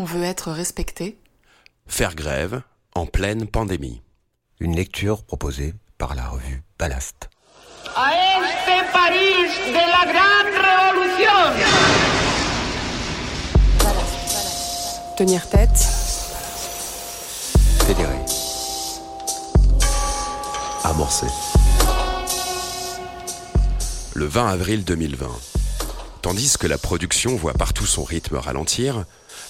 On veut être respecté. Faire grève en pleine pandémie. Une lecture proposée par la revue Ballast. A este Paris de la grande révolution. Tenir tête. Fédéré. Amorcé. Le 20 avril 2020. Tandis que la production voit partout son rythme ralentir,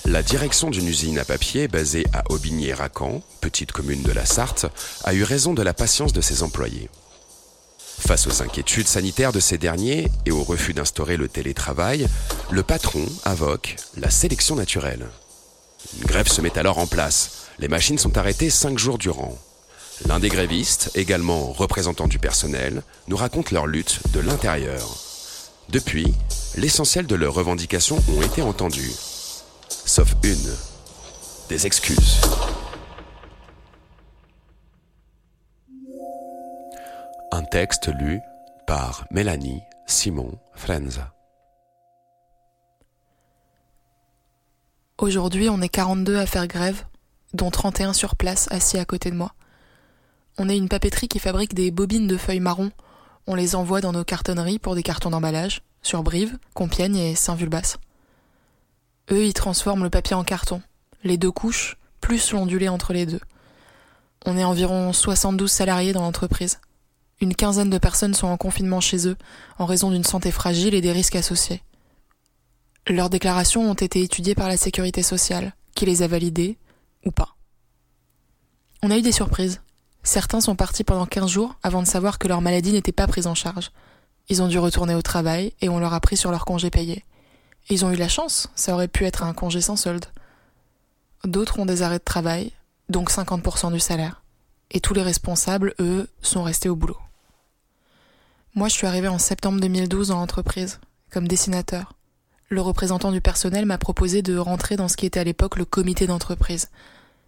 la direction d'une usine à papier basée à Aubigné-Racan, petite commune de la Sarthe, a eu raison de la patience de ses employés. Face aux inquiétudes sanitaires de ces derniers et au refus d'instaurer le télétravail, le patron invoque la sélection naturelle. Une grève se met alors en place. Les machines sont arrêtées cinq jours durant. L'un des grévistes, également représentant du personnel, nous raconte leur lutte de l'intérieur. Depuis, l'essentiel de leurs revendications ont été entendues. Sauf une. Des excuses. Un texte lu par Mélanie Simon Frenza. Aujourd'hui, on est 42 à faire grève, dont 31 sur place assis à côté de moi. On est une papeterie qui fabrique des bobines de feuilles marron. On les envoie dans nos cartonneries pour des cartons d'emballage, sur Brive, Compiègne et Saint-Vulbas. Eux, ils transforment le papier en carton. Les deux couches, plus l'ondulé entre les deux. On est environ 72 salariés dans l'entreprise. Une quinzaine de personnes sont en confinement chez eux, en raison d'une santé fragile et des risques associés. Leurs déclarations ont été étudiées par la sécurité sociale, qui les a validées, ou pas. On a eu des surprises. Certains sont partis pendant 15 jours avant de savoir que leur maladie n'était pas prise en charge. Ils ont dû retourner au travail et on leur a pris sur leur congé payé. Ils ont eu la chance, ça aurait pu être un congé sans solde. D'autres ont des arrêts de travail, donc 50% du salaire. Et tous les responsables, eux, sont restés au boulot. Moi, je suis arrivée en septembre 2012 dans l'entreprise, comme dessinateur. Le représentant du personnel m'a proposé de rentrer dans ce qui était à l'époque le comité d'entreprise.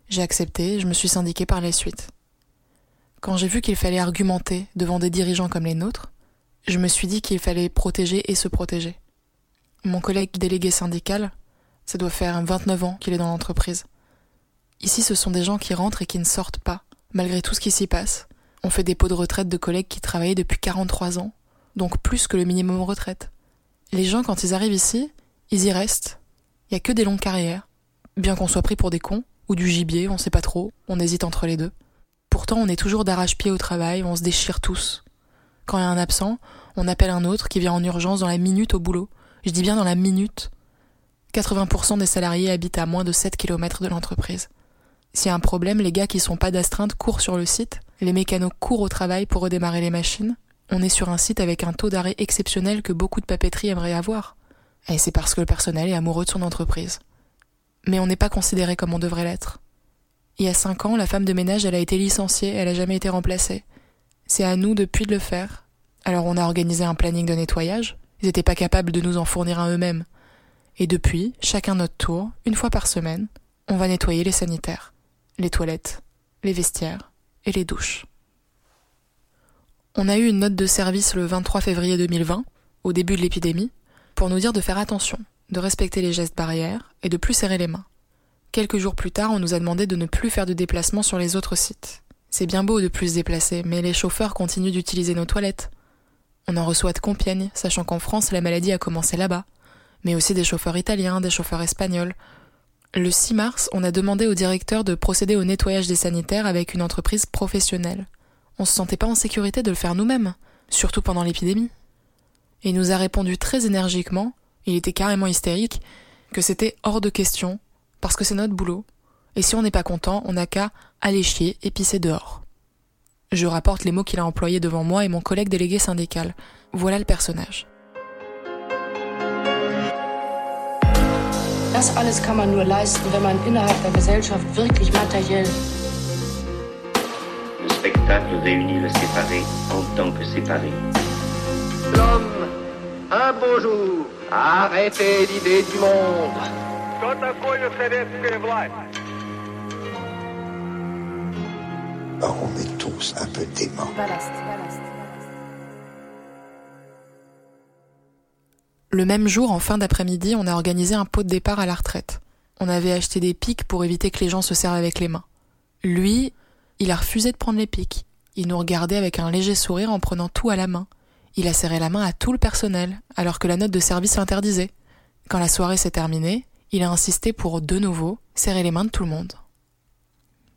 J'ai accepté, je me suis syndiquée par la suite. Quand j'ai vu qu'il fallait argumenter devant des dirigeants comme les nôtres, je me suis dit qu'il fallait protéger et se protéger. Mon collègue délégué syndical, ça doit faire 29 ans qu'il est dans l'entreprise. Ici, ce sont des gens qui rentrent et qui ne sortent pas, malgré tout ce qui s'y passe. On fait des pots de retraite de collègues qui travaillaient depuis 43 ans, donc plus que le minimum retraite. Les gens, quand ils arrivent ici, ils y restent. Il y a que des longues carrières. Bien qu'on soit pris pour des cons, ou du gibier, on sait pas trop, on hésite entre les deux. Pourtant, on est toujours d'arrache-pied au travail, on se déchire tous. Quand il y a un absent, on appelle un autre qui vient en urgence dans la minute au boulot. Je dis bien dans la minute. 80% des salariés habitent à moins de 7 km de l'entreprise. S'il y a un problème, les gars qui sont pas d'astreinte courent sur le site, les mécanos courent au travail pour redémarrer les machines. On est sur un site avec un taux d'arrêt exceptionnel que beaucoup de papeteries aimeraient avoir. Et c'est parce que le personnel est amoureux de son entreprise. Mais on n'est pas considéré comme on devrait l'être. Il y a cinq ans, la femme de ménage, elle a été licenciée, elle a jamais été remplacée. C'est à nous depuis de le faire. Alors on a organisé un planning de nettoyage. Ils n'étaient pas capables de nous en fournir un eux-mêmes. Et depuis, chacun notre tour, une fois par semaine, on va nettoyer les sanitaires, les toilettes, les vestiaires et les douches. On a eu une note de service le 23 février 2020, au début de l'épidémie, pour nous dire de faire attention, de respecter les gestes barrières et de plus serrer les mains. Quelques jours plus tard, on nous a demandé de ne plus faire de déplacements sur les autres sites. C'est bien beau de plus se déplacer, mais les chauffeurs continuent d'utiliser nos toilettes. On en reçoit de Compiègne, sachant qu'en France, la maladie a commencé là-bas. Mais aussi des chauffeurs italiens, des chauffeurs espagnols. Le 6 mars, on a demandé au directeur de procéder au nettoyage des sanitaires avec une entreprise professionnelle. On se sentait pas en sécurité de le faire nous-mêmes, surtout pendant l'épidémie. Il nous a répondu très énergiquement, il était carrément hystérique, que c'était hors de question, parce que c'est notre boulot. Et si on n'est pas content, on n'a qu'à aller chier et pisser dehors. Je rapporte les mots qu'il a employés devant moi et mon collègue délégué syndical. Voilà le personnage. Das alles kann man nur leisten, wenn man innerhalb der Gesellschaft wirklich materiell. Le spectacle réunit le séparé en tant que séparé. L'homme, un beau jour, a arrêté l'idée du monde. Что такое советская власть? Or, on est tous un peu déments. Le même jour, en fin d'après-midi, on a organisé un pot de départ à la retraite. On avait acheté des pics pour éviter que les gens se servent avec les mains. Lui, il a refusé de prendre les pics. Il nous regardait avec un léger sourire en prenant tout à la main. Il a serré la main à tout le personnel, alors que la note de service l'interdisait. Quand la soirée s'est terminée, il a insisté pour de nouveau serrer les mains de tout le monde.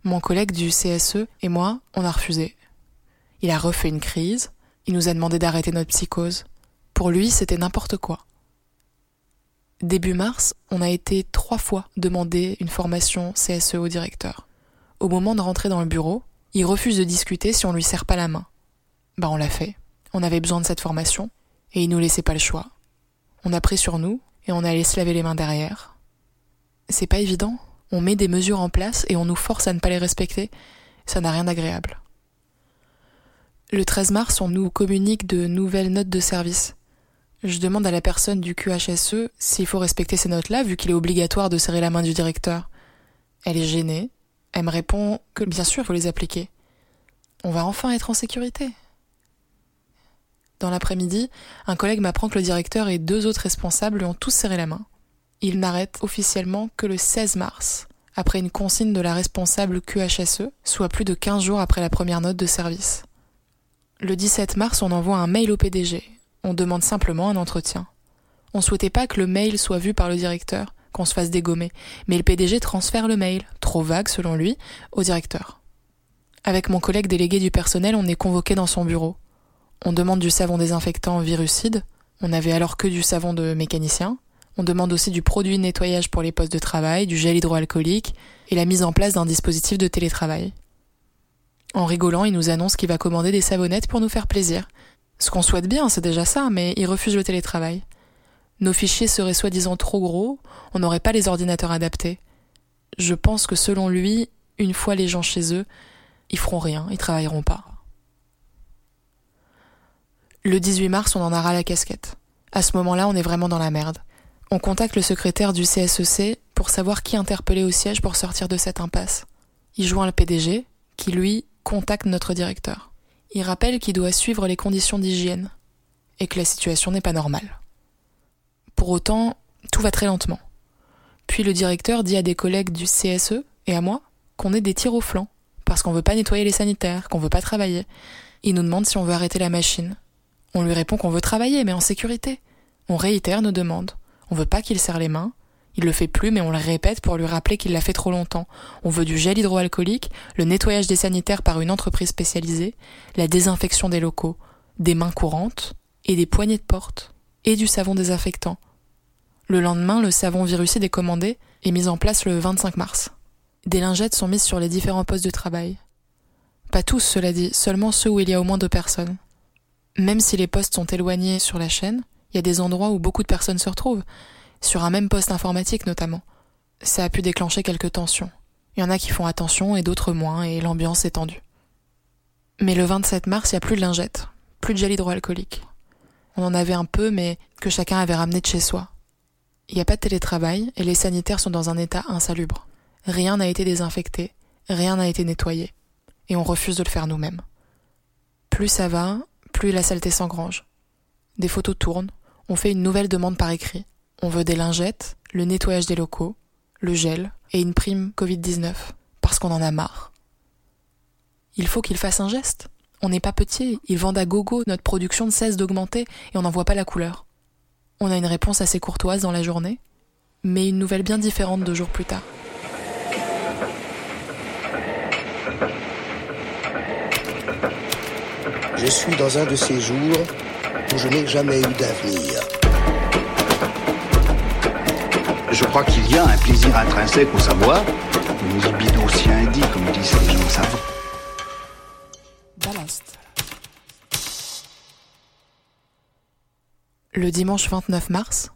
Mon collègue du CSE et moi, on a refusé. Il a refait une crise, il nous a demandé d'arrêter notre psychose. Pour lui, c'était n'importe quoi. Début mars, on a été trois fois demander une formation CSE au directeur. Au moment de rentrer dans le bureau, il refuse de discuter si on lui serre pas la main. Bah on l'a fait. On avait besoin de cette formation et il nous laissait pas le choix. On a pris sur nous et on allait se laver les mains derrière. C'est pas évident. On met des mesures en place et on nous force à ne pas les respecter. Ça n'a rien d'agréable. Le 13 mars, on nous communique de nouvelles notes de service. Je demande à la personne du QHSE s'il faut respecter ces notes-là, vu qu'il est obligatoire de serrer la main du directeur. Elle est gênée. Elle me répond que bien sûr, il faut les appliquer. On va enfin être en sécurité. Dans l'après-midi, un collègue m'apprend que le directeur et deux autres responsables lui ont tous serré la main. Il n'arrête officiellement que le 16 mars, après une consigne de la responsable QHSE, soit plus de 15 jours après la première note de service. Le 17 mars, on envoie un mail au PDG, on demande simplement un entretien. On souhaitait pas que le mail soit vu par le directeur, qu'on se fasse dégommer, mais le PDG transfère le mail, trop vague selon lui, au directeur. Avec mon collègue délégué du personnel, on est convoqué dans son bureau. On demande du savon désinfectant virucide, on avait alors que du savon de mécanicien, on demande aussi du produit de nettoyage pour les postes de travail, du gel hydroalcoolique et la mise en place d'un dispositif de télétravail. En rigolant, il nous annonce qu'il va commander des savonnettes pour nous faire plaisir, ce qu'on souhaite bien, c'est déjà ça, mais ils refusent le télétravail. Nos fichiers seraient soi-disant trop gros, on n'aurait pas les ordinateurs adaptés. Je pense que selon lui, une fois les gens chez eux, ils feront rien, ils travailleront pas. Le 18 mars, on en aura la casquette. À ce moment-là, on est vraiment dans la merde. On contacte le secrétaire du CSEC pour savoir qui interpeller au siège pour sortir de cette impasse. Il joint le PDG, qui lui contacte notre directeur. Il rappelle qu'il doit suivre les conditions d'hygiène et que la situation n'est pas normale. Pour autant, tout va très lentement. Puis le directeur dit à des collègues du CSE et à moi qu'on est des tirs au flanc parce qu'on veut pas nettoyer les sanitaires, qu'on veut pas travailler. Il nous demande si on veut arrêter la machine. On lui répond qu'on veut travailler, mais en sécurité. On réitère nos demandes. On veut pas qu'il serre les mains, il le fait plus, mais on le répète pour lui rappeler qu'il l'a fait trop longtemps. On veut du gel hydroalcoolique, le nettoyage des sanitaires par une entreprise spécialisée, la désinfection des locaux, des mains courantes, et des poignées de porte, et du savon désinfectant. Le lendemain, le savon virucide est commandé et mis en place le 25 mars. Des lingettes sont mises sur les différents postes de travail. Pas tous, cela dit, seulement ceux où il y a au moins deux personnes. Même si les postes sont éloignés sur la chaîne, il y a des endroits où beaucoup de personnes se retrouvent, sur un même poste informatique notamment. Ça a pu déclencher quelques tensions. Il y en a qui font attention et d'autres moins, et l'ambiance est tendue. Mais le 27 mars, il n'y a plus de lingettes, plus de gel hydroalcoolique. On en avait un peu, mais que chacun avait ramené de chez soi. Il n'y a pas de télétravail, et les sanitaires sont dans un état insalubre. Rien n'a été désinfecté, rien n'a été nettoyé, et on refuse de le faire nous-mêmes. Plus ça va, plus la saleté s'engrange. Des photos tournent, on fait une nouvelle demande par écrit. On veut des lingettes, le nettoyage des locaux, le gel et une prime Covid-19, parce qu'on en a marre. Il faut qu'ils fassent un geste. On n'est pas petit, ils vendent à gogo, notre production ne cesse d'augmenter et on n'en voit pas la couleur. On a une réponse assez courtoise dans la journée, mais une nouvelle bien différente deux jours plus tard. Je suis dans un de ces jours où je n'ai jamais eu d'avenir. Je crois qu'il y a un plaisir intrinsèque au savoir, une libido aussi indie, comme disent les gens savants. Ballast. Le dimanche 29 mars,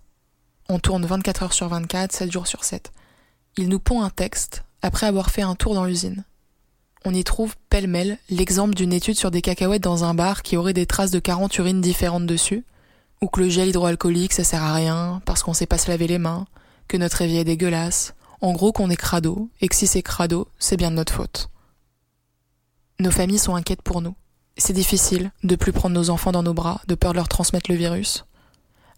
on tourne 24 heures sur 24, 7 jours sur 7. Il nous pond un texte après avoir fait un tour dans l'usine. On y trouve pêle-mêle l'exemple d'une étude sur des cacahuètes dans un bar qui aurait des traces de 40 urines différentes dessus, ou que le gel hydroalcoolique ça sert à rien parce qu'on sait pas se laver les mains, que notre évier est dégueulasse, en gros qu'on est crado, et que si c'est crado, c'est bien de notre faute. Nos familles sont inquiètes pour nous. C'est difficile de plus prendre nos enfants dans nos bras, de peur de leur transmettre le virus.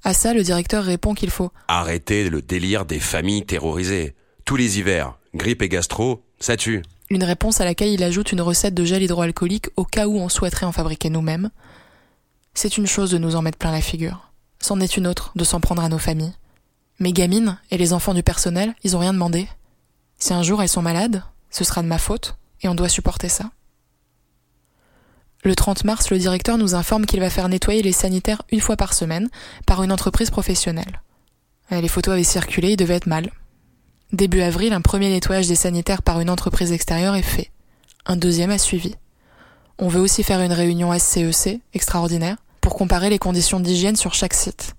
À ça, le directeur répond qu'il faut arrêter le délire des familles terrorisées. tous les hivers. Grippe et gastro, ça tue. Une réponse à laquelle il ajoute une recette de gel hydroalcoolique au cas où on souhaiterait en fabriquer nous-mêmes. C'est une chose de nous en mettre plein la figure. C'en est une autre de s'en prendre à nos familles. Mes gamines et les enfants du personnel, ils ont rien demandé. Si un jour elles sont malades, ce sera de ma faute et on doit supporter ça. Le 30 mars, le directeur nous informe qu'il va faire nettoyer les sanitaires une fois par semaine par une entreprise professionnelle. Les photos avaient circulé, il devait être mal. Début avril, un premier nettoyage des sanitaires par une entreprise extérieure est fait. Un deuxième a suivi. On veut aussi faire une réunion SCEC, extraordinaire, pour comparer les conditions d'hygiène sur chaque site.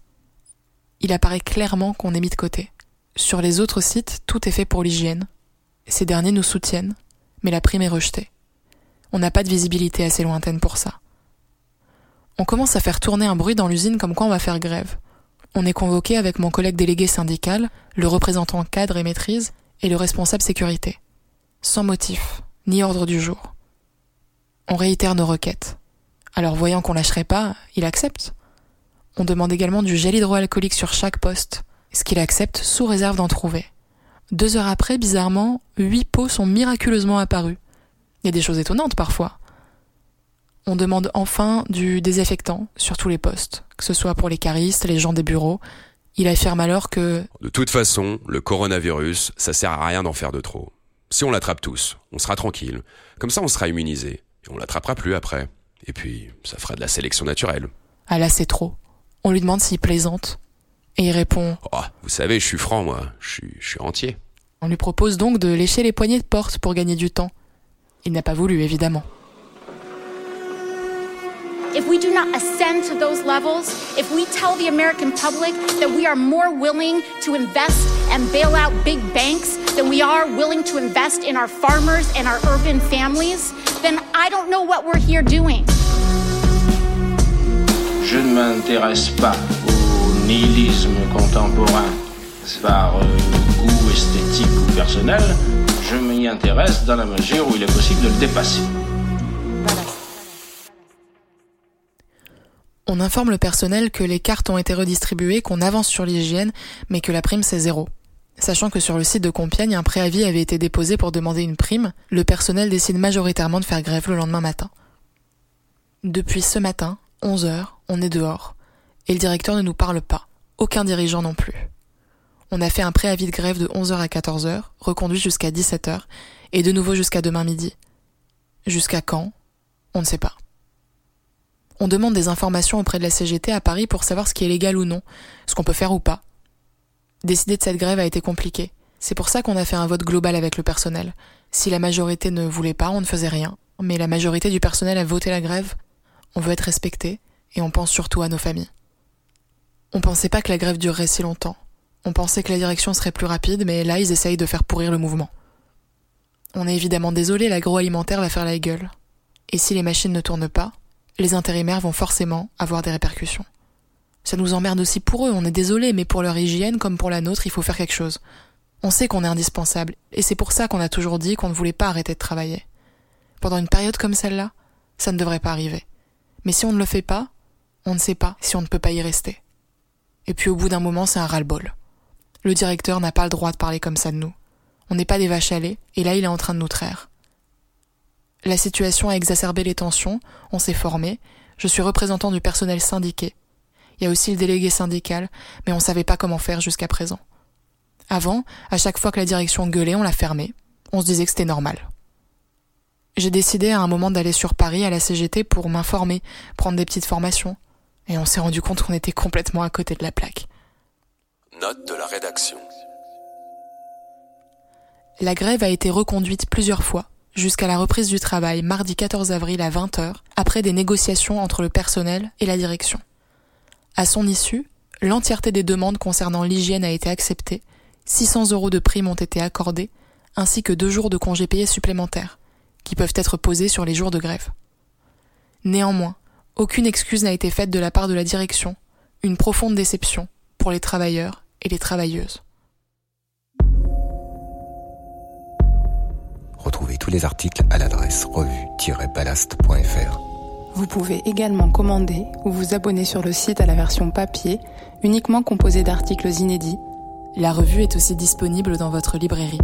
Il apparaît clairement qu'on est mis de côté. Sur les autres sites, tout est fait pour l'hygiène. Ces derniers nous soutiennent, mais la prime est rejetée. On n'a pas de visibilité assez lointaine pour ça. On commence à faire tourner un bruit dans l'usine comme quoi on va faire grève. On est convoqué avec mon collègue délégué syndical, le représentant cadre et maîtrise, et le responsable sécurité. Sans motif, ni ordre du jour. On réitère nos requêtes. Alors voyant qu'on lâcherait pas, il accepte. On demande également du gel hydroalcoolique sur chaque poste, ce qu'il accepte sous réserve d'en trouver. Deux heures après, bizarrement, huit pots sont miraculeusement apparus. Il y a des choses étonnantes parfois. On demande enfin du désinfectant sur tous les postes, que ce soit pour les caristes, les gens des bureaux. Il affirme alors que... De toute façon, le coronavirus, ça sert à rien d'en faire de trop. Si on l'attrape tous, on sera tranquille. Comme ça, on sera immunisé. Et on l'attrapera plus après. Et puis, ça fera de la sélection naturelle. Ah là, c'est trop. On lui demande s'il plaisante. Et il répond Oh, vous savez, je suis franc, moi. Je suis, je suis entier. On lui propose donc de lécher les poignées de porte pour gagner du temps. Il n'a pas voulu, évidemment. If we do not ascend to those levels, if we tell the American public that we are more willing to invest and bail out big banks than we are willing to invest in our farmers and our urban families, then I don't know what we're here doing. Je ne m'intéresse pas au nihilisme contemporain par euh, goût esthétique ou personnel. Je m'y intéresse dans la mesure où il est possible de le dépasser. On informe le personnel que les cartes ont été redistribuées, qu'on avance sur l'hygiène, mais que la prime c'est zéro. Sachant que sur le site de Compiègne, un préavis avait été déposé pour demander une prime, le personnel décide majoritairement de faire grève le lendemain matin. Depuis ce matin, 11 heures, on est dehors. Et le directeur ne nous parle pas. Aucun dirigeant non plus. On a fait un préavis de grève de 11h à 14h, reconduit jusqu'à 17h, et de nouveau jusqu'à demain midi. Jusqu'à quand? On ne sait pas. On demande des informations auprès de la CGT à Paris pour savoir ce qui est légal ou non, ce qu'on peut faire ou pas. Décider de cette grève a été compliqué. C'est pour ça qu'on a fait un vote global avec le personnel. Si la majorité ne voulait pas, on ne faisait rien. Mais la majorité du personnel a voté la grève. On veut être respecté et on pense surtout à nos familles. On pensait pas que la grève durerait si longtemps. On pensait que la direction serait plus rapide, mais là ils essayent de faire pourrir le mouvement. On est évidemment désolé, l'agroalimentaire va faire la gueule. Et si les machines ne tournent pas, les intérimaires vont forcément avoir des répercussions. Ça nous emmerde aussi pour eux, on est désolé, mais pour leur hygiène comme pour la nôtre, il faut faire quelque chose. On sait qu'on est indispensable, et c'est pour ça qu'on a toujours dit qu'on ne voulait pas arrêter de travailler. Pendant une période comme celle-là, ça ne devrait pas arriver. Mais si on ne le fait pas, on ne sait pas si on ne peut pas y rester. Et puis au bout d'un moment, c'est un ras-le-bol. Le directeur n'a pas le droit de parler comme ça de nous. On n'est pas des vaches à lait, et là il est en train de nous traire. La situation a exacerbé les tensions, on s'est formé, je suis représentant du personnel syndiqué. Il y a aussi le délégué syndical, mais on savait pas comment faire jusqu'à présent. Avant, à chaque fois que la direction gueulait, on la fermait. On se disait que c'était normal. J'ai décidé à un moment d'aller sur Paris à la CGT pour m'informer, prendre des petites formations. Et on s'est rendu compte qu'on était complètement à côté de la plaque. Note de la rédaction. La grève a été reconduite plusieurs fois, jusqu'à la reprise du travail mardi 14 avril à 20h, après des négociations entre le personnel et la direction. À son issue, l'entièreté des demandes concernant l'hygiène a été acceptée, 600 euros de primes ont été accordés, ainsi que deux jours de congés payés supplémentaires, qui peuvent être posés sur les jours de grève. Néanmoins, aucune excuse n'a été faite de la part de la direction, une profonde déception pour les travailleurs et les travailleuses. Tous les articles à l'adresse revue-ballast.fr. Vous pouvez également commander ou vous abonner sur le site à la version papier, uniquement composée d'articles inédits, La revue est aussi disponible dans votre librairie.